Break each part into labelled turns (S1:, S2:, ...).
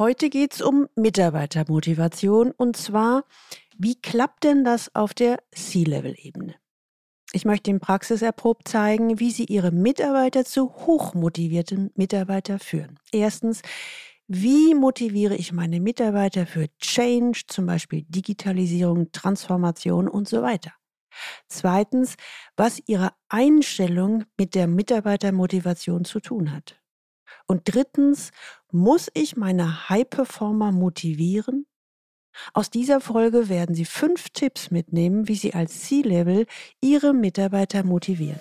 S1: Heute geht es um Mitarbeitermotivation und zwar, wie klappt denn das auf der C-Level-Ebene? Ich möchte Ihnen praxiserprobt zeigen, wie Sie Ihre Mitarbeiter zu hochmotivierten Mitarbeitern führen. Erstens, wie motiviere ich meine Mitarbeiter für Change, zum Beispiel Digitalisierung, Transformation und so weiter? Zweitens, was Ihre Einstellung mit der Mitarbeitermotivation zu tun hat. Und drittens, muss ich meine High-Performer motivieren? Aus dieser Folge werden Sie fünf Tipps mitnehmen, wie Sie als C-Level Ihre Mitarbeiter motivieren.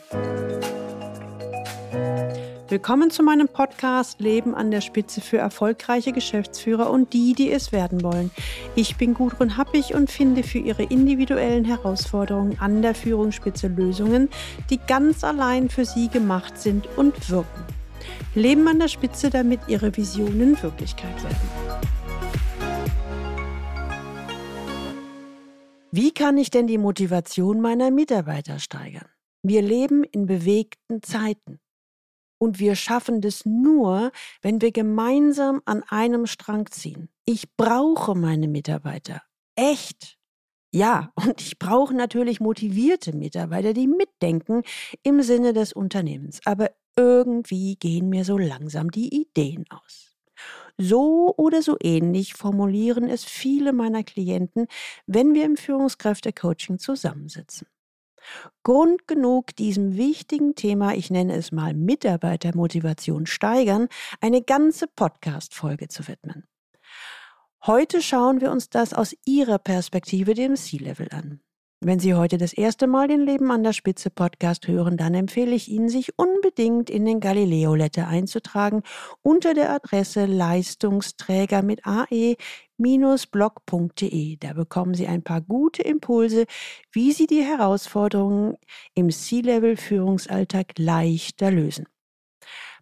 S1: Willkommen zu meinem Podcast Leben an der Spitze für erfolgreiche Geschäftsführer und die, die es werden wollen. Ich bin Gudrun Happig und finde für Ihre individuellen Herausforderungen an der Führungsspitze Lösungen, die ganz allein für Sie gemacht sind und wirken. Leben an der Spitze, damit ihre Visionen Wirklichkeit werden. Wie kann ich denn die Motivation meiner Mitarbeiter steigern? Wir leben in bewegten Zeiten. Und wir schaffen das nur, wenn wir gemeinsam an einem Strang ziehen. Ich brauche meine Mitarbeiter. Echt. Ja, und ich brauche natürlich motivierte Mitarbeiter, die mitdenken im Sinne des Unternehmens. Aber irgendwie gehen mir so langsam die Ideen aus. So oder so ähnlich formulieren es viele meiner Klienten, wenn wir im Führungskräfte-Coaching zusammensitzen. Grund genug, diesem wichtigen Thema, ich nenne es mal Mitarbeitermotivation steigern, eine ganze Podcast-Folge zu widmen. Heute schauen wir uns das aus Ihrer Perspektive, dem C-Level, an. Wenn Sie heute das erste Mal den Leben an der Spitze Podcast hören, dann empfehle ich Ihnen, sich unbedingt in den Galileo Letter einzutragen unter der Adresse Leistungsträger mit ae-blog.de. Da bekommen Sie ein paar gute Impulse, wie Sie die Herausforderungen im C-Level Führungsalltag leichter lösen.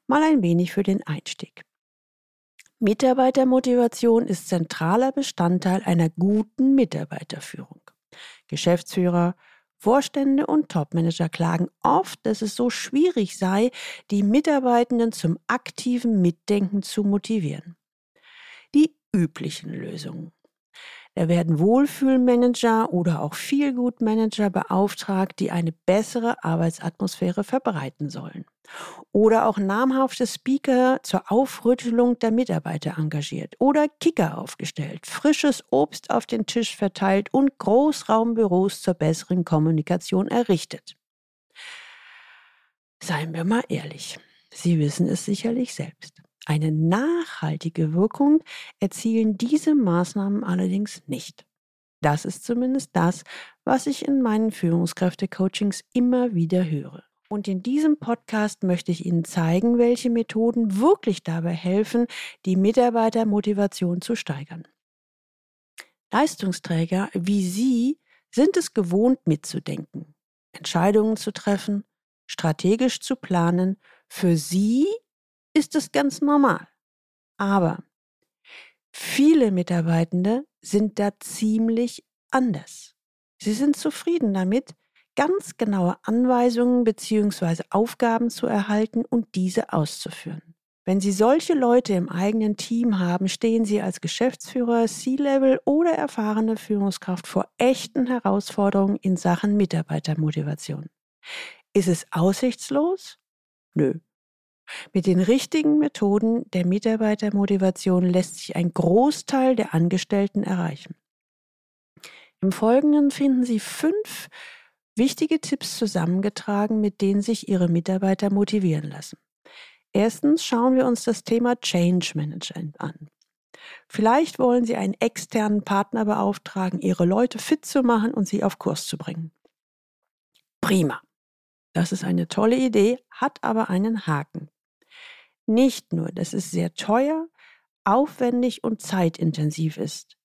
S1: Mal ein wenig für den Einstieg. Mitarbeitermotivation ist zentraler Bestandteil einer guten Mitarbeiterführung. Geschäftsführer, Vorstände und Topmanager klagen oft, dass es so schwierig sei, die Mitarbeitenden zum aktiven Mitdenken zu motivieren. Die üblichen Lösungen. Da werden Wohlfühlmanager oder auch Feelgood-Manager beauftragt, die eine bessere Arbeitsatmosphäre verbreiten sollen. Oder auch namhafte Speaker zur Aufrüttelung der Mitarbeiter engagiert. Oder Kicker aufgestellt, frisches Obst auf den Tisch verteilt und Großraumbüros zur besseren Kommunikation errichtet. Seien wir mal ehrlich, Sie wissen es sicherlich selbst. Eine nachhaltige Wirkung erzielen diese Maßnahmen allerdings nicht. Das ist zumindest das, was ich in meinen Führungskräfte-Coachings immer wieder höre. Und in diesem Podcast möchte ich Ihnen zeigen, welche Methoden wirklich dabei helfen, die Mitarbeitermotivation zu steigern. Leistungsträger wie Sie sind es gewohnt mitzudenken, Entscheidungen zu treffen, strategisch zu planen, für Sie ist es ganz normal. Aber viele Mitarbeitende sind da ziemlich anders. Sie sind zufrieden damit, ganz genaue Anweisungen bzw. Aufgaben zu erhalten und diese auszuführen. Wenn Sie solche Leute im eigenen Team haben, stehen Sie als Geschäftsführer, C-Level oder erfahrene Führungskraft vor echten Herausforderungen in Sachen Mitarbeitermotivation. Ist es aussichtslos? Nö, mit den richtigen Methoden der Mitarbeitermotivation lässt sich ein Großteil der Angestellten erreichen. Im Folgenden finden Sie fünf wichtige Tipps zusammengetragen, mit denen sich Ihre Mitarbeiter motivieren lassen. Erstens schauen wir uns das Thema Change Management an. Vielleicht wollen Sie einen externen Partner beauftragen, Ihre Leute fit zu machen und sie auf Kurs zu bringen. Prima. Das ist eine tolle Idee, hat aber einen Haken. Nicht nur, dass es sehr teuer, aufwendig und zeitintensiv ist.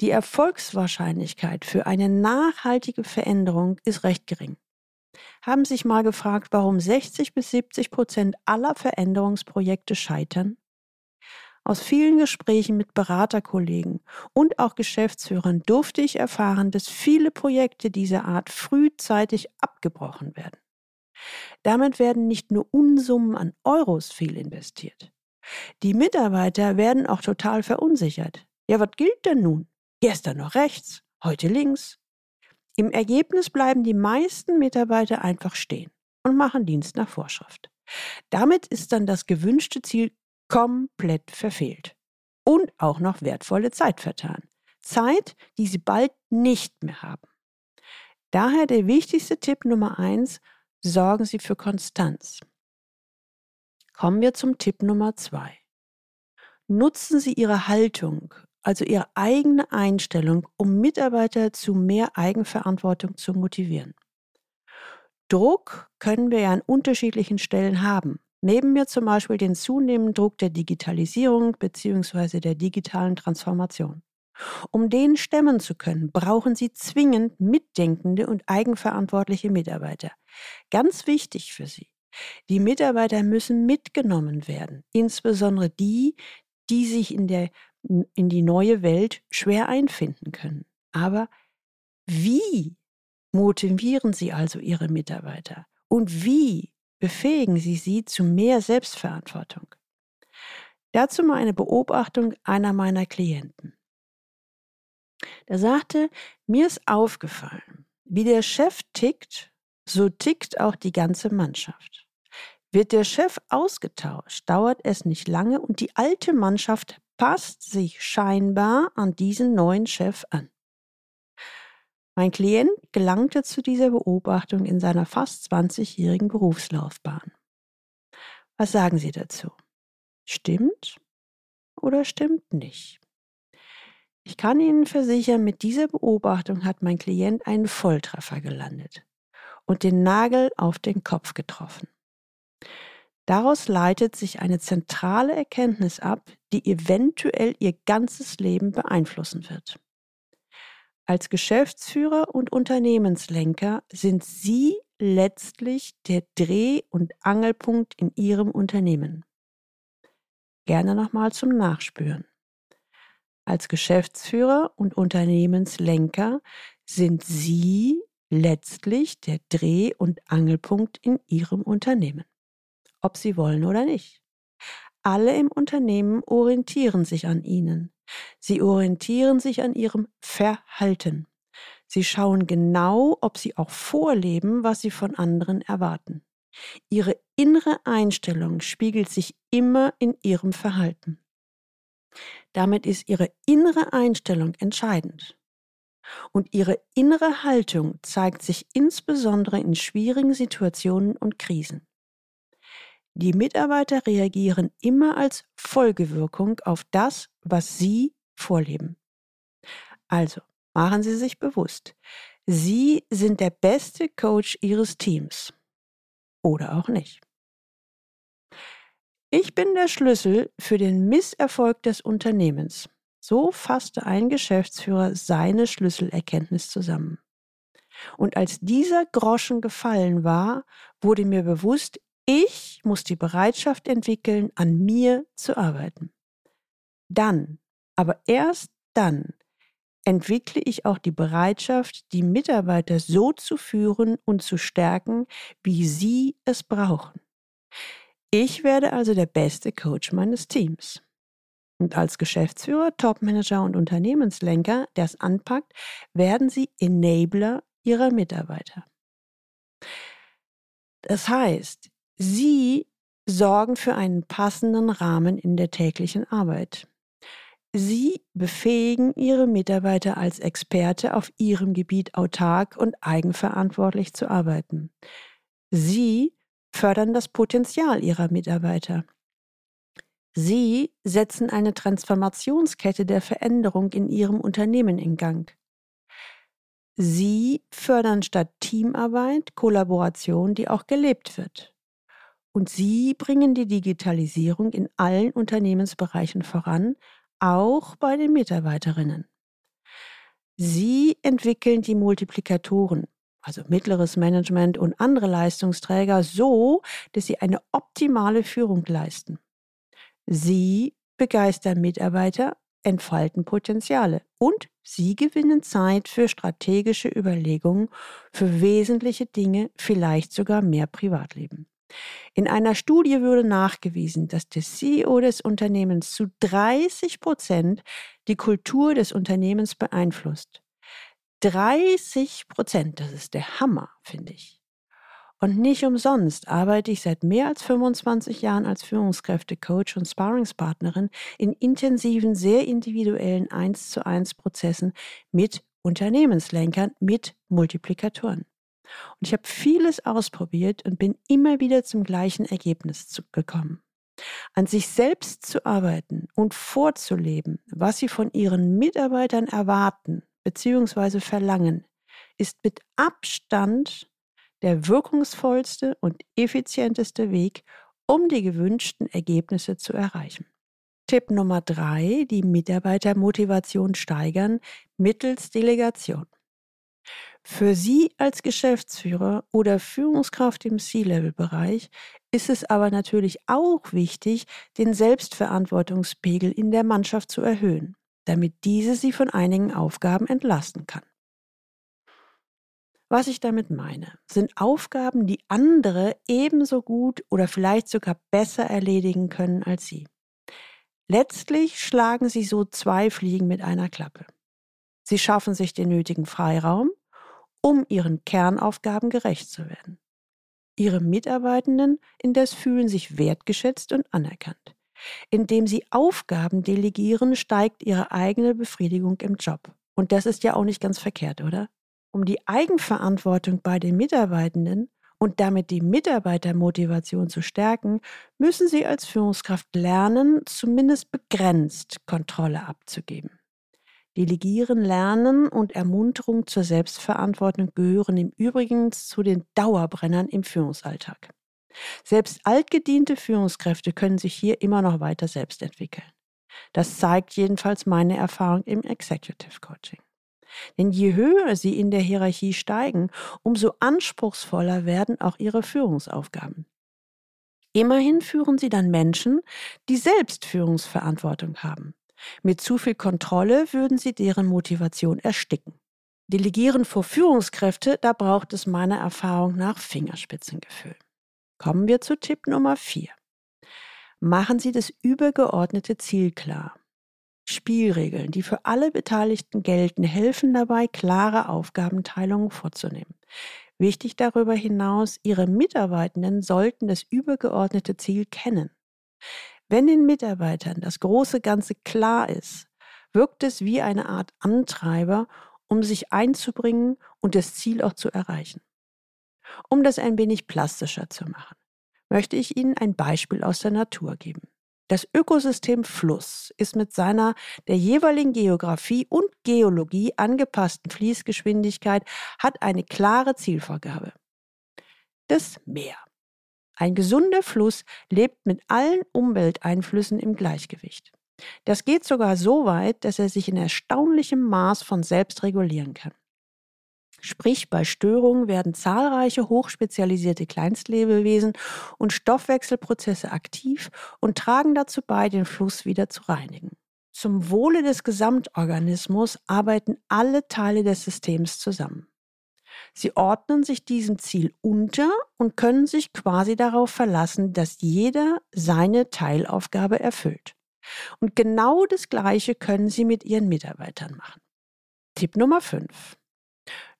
S1: Die Erfolgswahrscheinlichkeit für eine nachhaltige Veränderung ist recht gering. Haben sich mal gefragt, warum 60 bis 70 Prozent aller Veränderungsprojekte scheitern? Aus vielen Gesprächen mit Beraterkollegen und auch Geschäftsführern durfte ich erfahren, dass viele Projekte dieser Art frühzeitig abgebrochen werden. Damit werden nicht nur Unsummen an Euros fehlinvestiert. Die Mitarbeiter werden auch total verunsichert. Ja, was gilt denn nun? Gestern noch rechts, heute links. Im Ergebnis bleiben die meisten Mitarbeiter einfach stehen und machen Dienst nach Vorschrift. Damit ist dann das gewünschte Ziel komplett verfehlt und auch noch wertvolle Zeit vertan. Zeit, die sie bald nicht mehr haben. Daher der wichtigste Tipp Nummer eins, sorgen Sie für Konstanz. Kommen wir zum Tipp Nummer zwei. Nutzen Sie Ihre Haltung, also Ihre eigene Einstellung, um Mitarbeiter zu mehr Eigenverantwortung zu motivieren. Druck können wir ja an unterschiedlichen Stellen haben. Neben mir zum Beispiel den zunehmenden Druck der Digitalisierung bzw. der digitalen Transformation. Um den stemmen zu können, brauchen Sie zwingend mitdenkende und eigenverantwortliche Mitarbeiter. Ganz wichtig für Sie. Die Mitarbeiter müssen mitgenommen werden, insbesondere die, die sich in, der, in die neue Welt schwer einfinden können. Aber wie motivieren Sie also Ihre Mitarbeiter? Und wie befähigen Sie sie zu mehr Selbstverantwortung? Dazu mal eine Beobachtung einer meiner Klienten. Der sagte, mir ist aufgefallen, wie der Chef tickt, so tickt auch die ganze Mannschaft. Wird der Chef ausgetauscht, dauert es nicht lange und die alte Mannschaft passt sich scheinbar an diesen neuen Chef an. Mein Klient gelangte zu dieser Beobachtung in seiner fast 20-jährigen Berufslaufbahn. Was sagen Sie dazu? Stimmt oder stimmt nicht? Ich kann Ihnen versichern, mit dieser Beobachtung hat mein Klient einen Volltreffer gelandet und den Nagel auf den Kopf getroffen. Daraus leitet sich eine zentrale Erkenntnis ab, die eventuell Ihr ganzes Leben beeinflussen wird. Als Geschäftsführer und Unternehmenslenker sind Sie letztlich der Dreh- und Angelpunkt in Ihrem Unternehmen. Gerne nochmal zum Nachspüren. Als Geschäftsführer und Unternehmenslenker sind Sie letztlich der Dreh- und Angelpunkt in Ihrem Unternehmen, ob Sie wollen oder nicht. Alle im Unternehmen orientieren sich an Ihnen. Sie orientieren sich an Ihrem Verhalten. Sie schauen genau, ob Sie auch vorleben, was Sie von anderen erwarten. Ihre innere Einstellung spiegelt sich immer in Ihrem Verhalten. Damit ist ihre innere Einstellung entscheidend. Und ihre innere Haltung zeigt sich insbesondere in schwierigen Situationen und Krisen. Die Mitarbeiter reagieren immer als Folgewirkung auf das, was sie vorleben. Also, machen Sie sich bewusst, Sie sind der beste Coach Ihres Teams. Oder auch nicht. Ich bin der Schlüssel für den Misserfolg des Unternehmens. So fasste ein Geschäftsführer seine Schlüsselerkenntnis zusammen. Und als dieser Groschen gefallen war, wurde mir bewusst, ich muss die Bereitschaft entwickeln, an mir zu arbeiten. Dann, aber erst dann, entwickle ich auch die Bereitschaft, die Mitarbeiter so zu führen und zu stärken, wie sie es brauchen. Ich werde also der beste Coach meines Teams. Und als Geschäftsführer, Topmanager und Unternehmenslenker, der es anpackt, werden Sie Enabler Ihrer Mitarbeiter. Das heißt, Sie sorgen für einen passenden Rahmen in der täglichen Arbeit. Sie befähigen Ihre Mitarbeiter als Experte auf Ihrem Gebiet autark und eigenverantwortlich zu arbeiten. Sie fördern das Potenzial ihrer Mitarbeiter. Sie setzen eine Transformationskette der Veränderung in ihrem Unternehmen in Gang. Sie fördern statt Teamarbeit Kollaboration, die auch gelebt wird. Und Sie bringen die Digitalisierung in allen Unternehmensbereichen voran, auch bei den Mitarbeiterinnen. Sie entwickeln die Multiplikatoren, also mittleres Management und andere Leistungsträger, so, dass sie eine optimale Führung leisten. Sie begeistern Mitarbeiter, entfalten Potenziale und sie gewinnen Zeit für strategische Überlegungen, für wesentliche Dinge, vielleicht sogar mehr Privatleben. In einer Studie wurde nachgewiesen, dass der CEO des Unternehmens zu 30 Prozent die Kultur des Unternehmens beeinflusst. 30 Prozent, das ist der Hammer, finde ich. Und nicht umsonst arbeite ich seit mehr als 25 Jahren als Führungskräftecoach und Sparringspartnerin in intensiven, sehr individuellen 1 zu 1 Prozessen mit Unternehmenslenkern, mit Multiplikatoren. Und ich habe vieles ausprobiert und bin immer wieder zum gleichen Ergebnis gekommen. An sich selbst zu arbeiten und vorzuleben, was sie von ihren Mitarbeitern erwarten bzw. verlangen, ist mit Abstand der wirkungsvollste und effizienteste Weg, um die gewünschten Ergebnisse zu erreichen. Tipp Nummer drei, die Mitarbeitermotivation steigern mittels Delegation. Für Sie als Geschäftsführer oder Führungskraft im C-Level-Bereich ist es aber natürlich auch wichtig, den Selbstverantwortungspegel in der Mannschaft zu erhöhen, damit diese Sie von einigen Aufgaben entlasten kann. Was ich damit meine, sind Aufgaben, die andere ebenso gut oder vielleicht sogar besser erledigen können als Sie. Letztlich schlagen Sie so zwei Fliegen mit einer Klappe. Sie schaffen sich den nötigen Freiraum, um ihren Kernaufgaben gerecht zu werden. Ihre Mitarbeitenden indes fühlen sich wertgeschätzt und anerkannt. Indem sie Aufgaben delegieren, steigt ihre eigene Befriedigung im Job. Und das ist ja auch nicht ganz verkehrt, oder? Um die Eigenverantwortung bei den Mitarbeitenden und damit die Mitarbeitermotivation zu stärken, müssen Sie als Führungskraft lernen, zumindest begrenzt Kontrolle abzugeben. Delegieren, Lernen und Ermunterung zur Selbstverantwortung gehören im Übrigen zu den Dauerbrennern im Führungsalltag. Selbst altgediente Führungskräfte können sich hier immer noch weiter selbst entwickeln. Das zeigt jedenfalls meine Erfahrung im Executive Coaching. Denn je höher sie in der Hierarchie steigen, umso anspruchsvoller werden auch ihre Führungsaufgaben. Immerhin führen sie dann Menschen, die selbst Führungsverantwortung haben. Mit zu viel Kontrolle würden sie deren Motivation ersticken. Delegieren vor Führungskräfte, da braucht es meiner Erfahrung nach Fingerspitzengefühl. Kommen wir zu Tipp Nummer 4. Machen Sie das übergeordnete Ziel klar. Spielregeln, die für alle Beteiligten gelten, helfen dabei, klare Aufgabenteilungen vorzunehmen. Wichtig darüber hinaus, Ihre Mitarbeitenden sollten das übergeordnete Ziel kennen. Wenn den Mitarbeitern das große Ganze klar ist, wirkt es wie eine Art Antreiber, um sich einzubringen und das Ziel auch zu erreichen. Um das ein wenig plastischer zu machen, möchte ich Ihnen ein Beispiel aus der Natur geben. Das Ökosystem Fluss ist mit seiner der jeweiligen Geografie und Geologie angepassten Fließgeschwindigkeit hat eine klare Zielvorgabe. Das Meer. Ein gesunder Fluss lebt mit allen Umwelteinflüssen im Gleichgewicht. Das geht sogar so weit, dass er sich in erstaunlichem Maß von selbst regulieren kann. Sprich, bei Störungen werden zahlreiche hochspezialisierte Kleinstlebewesen und Stoffwechselprozesse aktiv und tragen dazu bei, den Fluss wieder zu reinigen. Zum Wohle des Gesamtorganismus arbeiten alle Teile des Systems zusammen. Sie ordnen sich diesem Ziel unter und können sich quasi darauf verlassen, dass jeder seine Teilaufgabe erfüllt. Und genau das Gleiche können Sie mit Ihren Mitarbeitern machen. Tipp Nummer 5.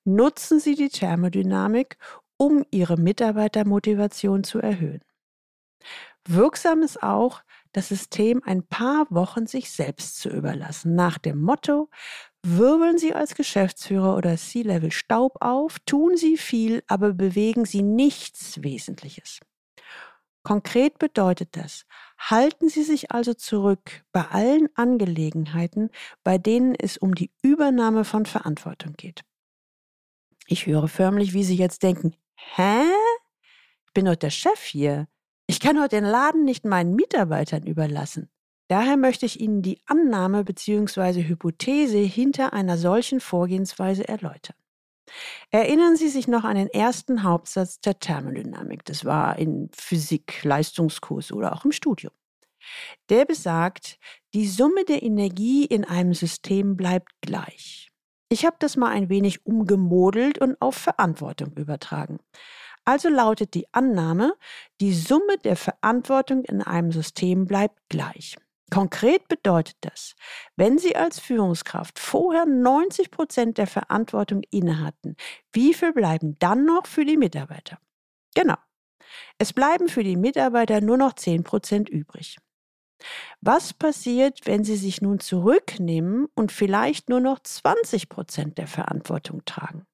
S1: Nutzen Sie die Thermodynamik, um Ihre Mitarbeitermotivation zu erhöhen. Wirksam ist auch, das System ein paar Wochen sich selbst zu überlassen, nach dem Motto, wirbeln Sie als Geschäftsführer oder C-Level Staub auf, tun Sie viel, aber bewegen Sie nichts Wesentliches. Konkret bedeutet das, halten Sie sich also zurück bei allen Angelegenheiten, bei denen es um die Übernahme von Verantwortung geht. Ich höre förmlich, wie Sie jetzt denken, hä? Ich bin doch der Chef hier. Ich kann doch den Laden nicht meinen Mitarbeitern überlassen. Daher möchte ich Ihnen die Annahme bzw. Hypothese hinter einer solchen Vorgehensweise erläutern. Erinnern Sie sich noch an den ersten Hauptsatz der Thermodynamik. Das war in Physik, Leistungskurs oder auch im Studium. Der besagt, die Summe der Energie in einem System bleibt gleich. Ich habe das mal ein wenig umgemodelt und auf Verantwortung übertragen. Also lautet die Annahme, die Summe der Verantwortung in einem System bleibt gleich. Konkret bedeutet das, wenn Sie als Führungskraft vorher 90 Prozent der Verantwortung inne hatten, wie viel bleiben dann noch für die Mitarbeiter? Genau. Es bleiben für die Mitarbeiter nur noch 10 Prozent übrig. Was passiert, wenn Sie sich nun zurücknehmen und vielleicht nur noch 20 Prozent der Verantwortung tragen?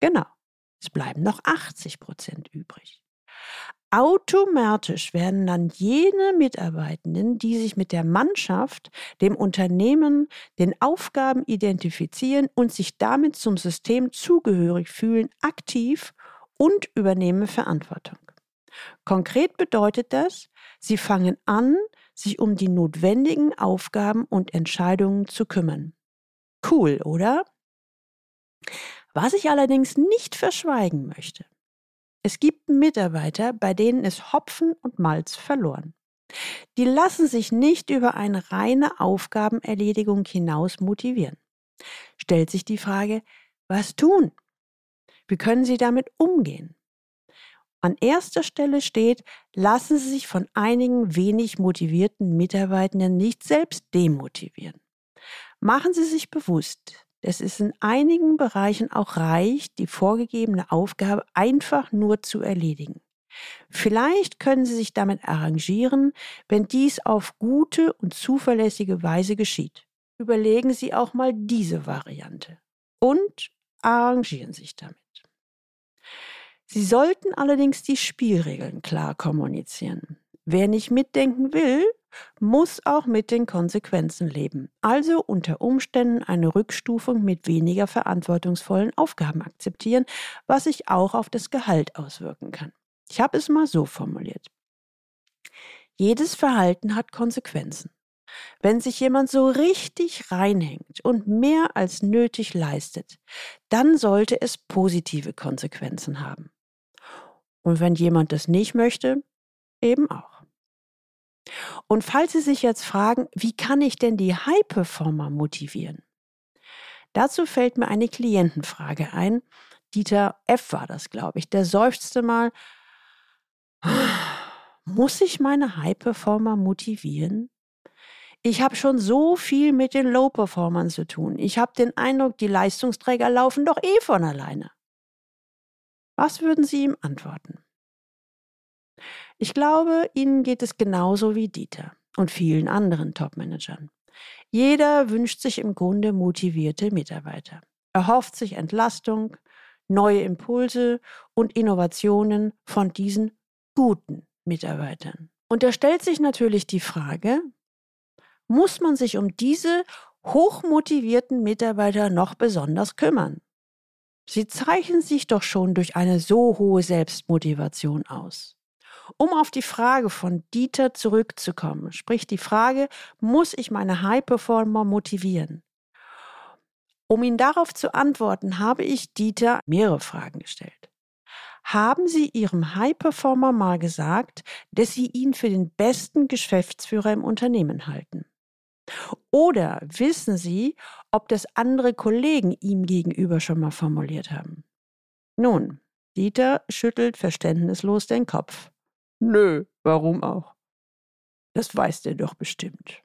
S1: Genau, es bleiben noch 80 Prozent übrig. Automatisch werden dann jene Mitarbeitenden, die sich mit der Mannschaft, dem Unternehmen, den Aufgaben identifizieren und sich damit zum System zugehörig fühlen, aktiv und übernehmen Verantwortung. Konkret bedeutet das, sie fangen an, sich um die notwendigen Aufgaben und Entscheidungen zu kümmern. Cool, oder? Was ich allerdings nicht verschweigen möchte. Es gibt Mitarbeiter, bei denen ist Hopfen und Malz verloren. Die lassen sich nicht über eine reine Aufgabenerledigung hinaus motivieren. Stellt sich die Frage, was tun? Wie können sie damit umgehen? An erster Stelle steht, lassen Sie sich von einigen wenig motivierten Mitarbeitenden nicht selbst demotivieren. Machen Sie sich bewusst, dass es in einigen Bereichen auch reicht, die vorgegebene Aufgabe einfach nur zu erledigen. Vielleicht können Sie sich damit arrangieren, wenn dies auf gute und zuverlässige Weise geschieht. Überlegen Sie auch mal diese Variante und arrangieren sich damit. Sie sollten allerdings die Spielregeln klar kommunizieren. Wer nicht mitdenken will, muss auch mit den Konsequenzen leben, also unter Umständen eine Rückstufung mit weniger verantwortungsvollen Aufgaben akzeptieren, was sich auch auf das Gehalt auswirken kann. Ich habe es mal so formuliert. Jedes Verhalten hat Konsequenzen. Wenn sich jemand so richtig reinhängt und mehr als nötig leistet, dann sollte es positive Konsequenzen haben. Und wenn jemand das nicht möchte, eben auch. Und falls Sie sich jetzt fragen, wie kann ich denn die High-Performer motivieren? Dazu fällt mir eine Klientenfrage ein. Dieter F. war das, glaube ich. Der seufzte mal, muss ich meine High-Performer motivieren? Ich habe schon so viel mit den Low-Performern zu tun. Ich habe den Eindruck, die Leistungsträger laufen doch eh von alleine. Was würden Sie ihm antworten? Ich glaube, Ihnen geht es genauso wie Dieter und vielen anderen Topmanagern. Jeder wünscht sich im Grunde motivierte Mitarbeiter. Er hofft sich Entlastung, neue Impulse und Innovationen von diesen guten Mitarbeitern. Und da stellt sich natürlich die Frage, muss man sich um diese hochmotivierten Mitarbeiter noch besonders kümmern? Sie zeichnen sich doch schon durch eine so hohe Selbstmotivation aus. Um auf die Frage von Dieter zurückzukommen, sprich die Frage, muss ich meine High-Performer motivieren? Um ihn darauf zu antworten, habe ich Dieter mehrere Fragen gestellt. Haben Sie Ihrem High-Performer mal gesagt, dass Sie ihn für den besten Geschäftsführer im Unternehmen halten? Oder wissen Sie, ob das andere Kollegen ihm gegenüber schon mal formuliert haben? Nun, Dieter schüttelt verständnislos den Kopf. Nö, warum auch? Das weiß der doch bestimmt.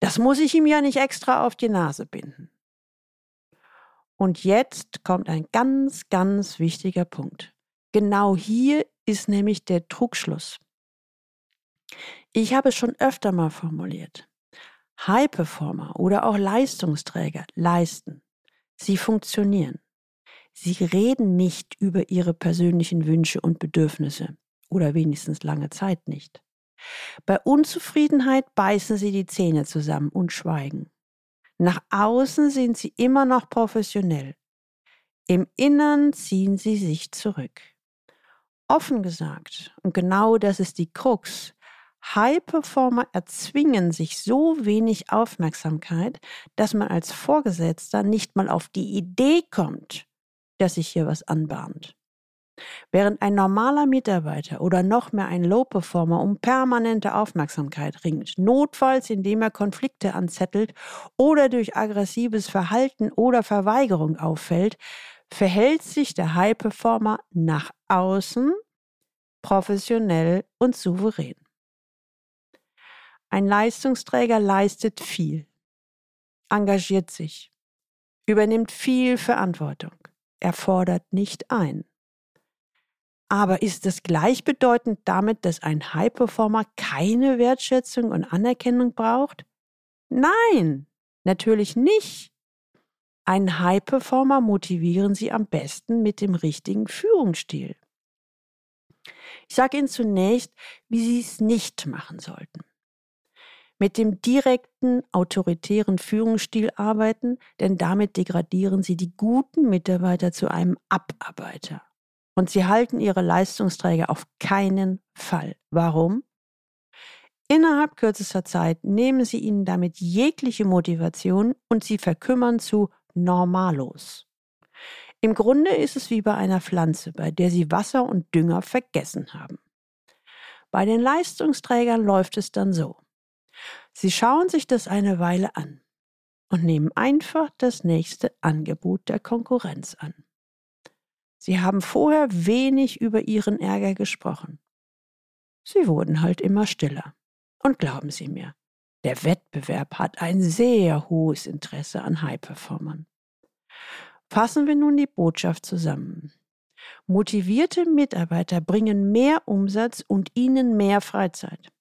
S1: Das muss ich ihm ja nicht extra auf die Nase binden. Und jetzt kommt ein ganz, ganz wichtiger Punkt. Genau hier ist nämlich der Trugschluss. Ich habe es schon öfter mal formuliert. High Performer oder auch Leistungsträger leisten. Sie funktionieren. Sie reden nicht über ihre persönlichen Wünsche und Bedürfnisse oder wenigstens lange Zeit nicht. Bei Unzufriedenheit beißen sie die Zähne zusammen und schweigen. Nach außen sind sie immer noch professionell. Im Innern ziehen sie sich zurück. Offen gesagt, und genau das ist die Krux, High-Performer erzwingen sich so wenig Aufmerksamkeit, dass man als Vorgesetzter nicht mal auf die Idee kommt, dass sich hier was anbahnt. Während ein normaler Mitarbeiter oder noch mehr ein Low-Performer um permanente Aufmerksamkeit ringt, notfalls indem er Konflikte anzettelt oder durch aggressives Verhalten oder Verweigerung auffällt, verhält sich der High Performer nach außen professionell und souverän. Ein Leistungsträger leistet viel, engagiert sich, übernimmt viel Verantwortung, er fordert nicht ein. Aber ist es gleichbedeutend damit, dass ein High-Performer keine Wertschätzung und Anerkennung braucht? Nein, natürlich nicht. Einen High-Performer motivieren Sie am besten mit dem richtigen Führungsstil. Ich sage Ihnen zunächst, wie Sie es nicht machen sollten. Mit dem direkten, autoritären Führungsstil arbeiten, denn damit degradieren Sie die guten Mitarbeiter zu einem Abarbeiter. Und Sie halten Ihre Leistungsträger auf keinen Fall. Warum? Innerhalb kürzester Zeit nehmen Sie ihnen damit jegliche Motivation und sie verkümmern zu Normalos. Im Grunde ist es wie bei einer Pflanze, bei der Sie Wasser und Dünger vergessen haben. Bei den Leistungsträgern läuft es dann so. Sie schauen sich das eine Weile an und nehmen einfach das nächste Angebot der Konkurrenz an. Sie haben vorher wenig über ihren Ärger gesprochen. Sie wurden halt immer stiller. Und glauben Sie mir, der Wettbewerb hat ein sehr hohes Interesse an High-Performern. Fassen wir nun die Botschaft zusammen. Motivierte Mitarbeiter bringen mehr Umsatz und ihnen mehr Freizeit.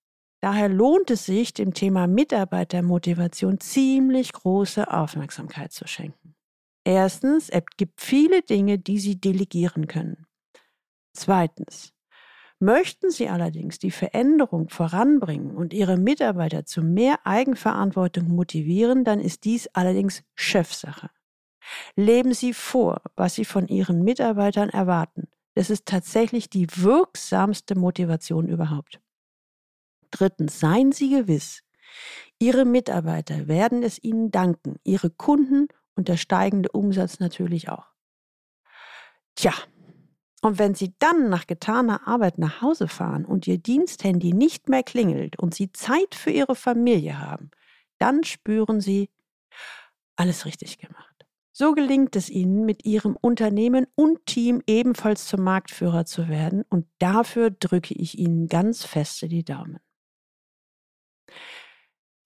S1: Daher lohnt es sich, dem Thema Mitarbeitermotivation ziemlich große Aufmerksamkeit zu schenken. Erstens, es gibt viele Dinge, die Sie delegieren können. Zweitens, möchten Sie allerdings die Veränderung voranbringen und Ihre Mitarbeiter zu mehr Eigenverantwortung motivieren, dann ist dies allerdings Chefsache. Leben Sie vor, was Sie von Ihren Mitarbeitern erwarten. Das ist tatsächlich die wirksamste Motivation überhaupt. Drittens, seien Sie gewiss, Ihre Mitarbeiter werden es Ihnen danken, Ihre Kunden und der steigende Umsatz natürlich auch. Tja, und wenn Sie dann nach getaner Arbeit nach Hause fahren und Ihr Diensthandy nicht mehr klingelt und Sie Zeit für Ihre Familie haben, dann spüren Sie, alles richtig gemacht. So gelingt es Ihnen, mit Ihrem Unternehmen und Team ebenfalls zum Marktführer zu werden und dafür drücke ich Ihnen ganz feste die Daumen.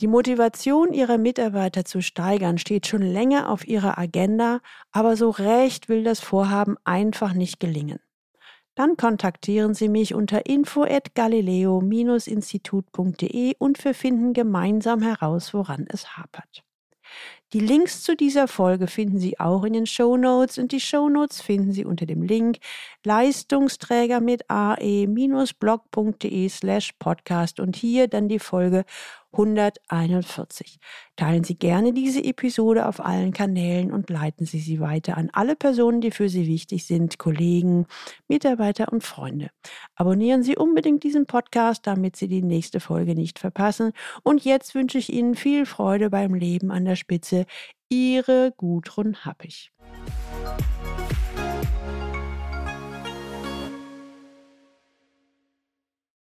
S1: Die Motivation Ihrer Mitarbeiter zu steigern steht schon länger auf Ihrer Agenda, aber so recht will das Vorhaben einfach nicht gelingen. Dann kontaktieren Sie mich unter info@galileo-institut.de und wir finden gemeinsam heraus, woran es hapert. Die Links zu dieser Folge finden Sie auch in den Show Notes und die Show Notes finden Sie unter dem Link Leistungsträger mit ae-blog.de slash podcast und hier dann die Folge 141. Teilen Sie gerne diese Episode auf allen Kanälen und leiten Sie sie weiter an alle Personen, die für Sie wichtig sind, Kollegen, Mitarbeiter und Freunde. Abonnieren Sie unbedingt diesen Podcast, damit Sie die nächste Folge nicht verpassen. Und jetzt wünsche ich Ihnen viel Freude beim Leben an der Spitze. Ihre Gudrun Happig.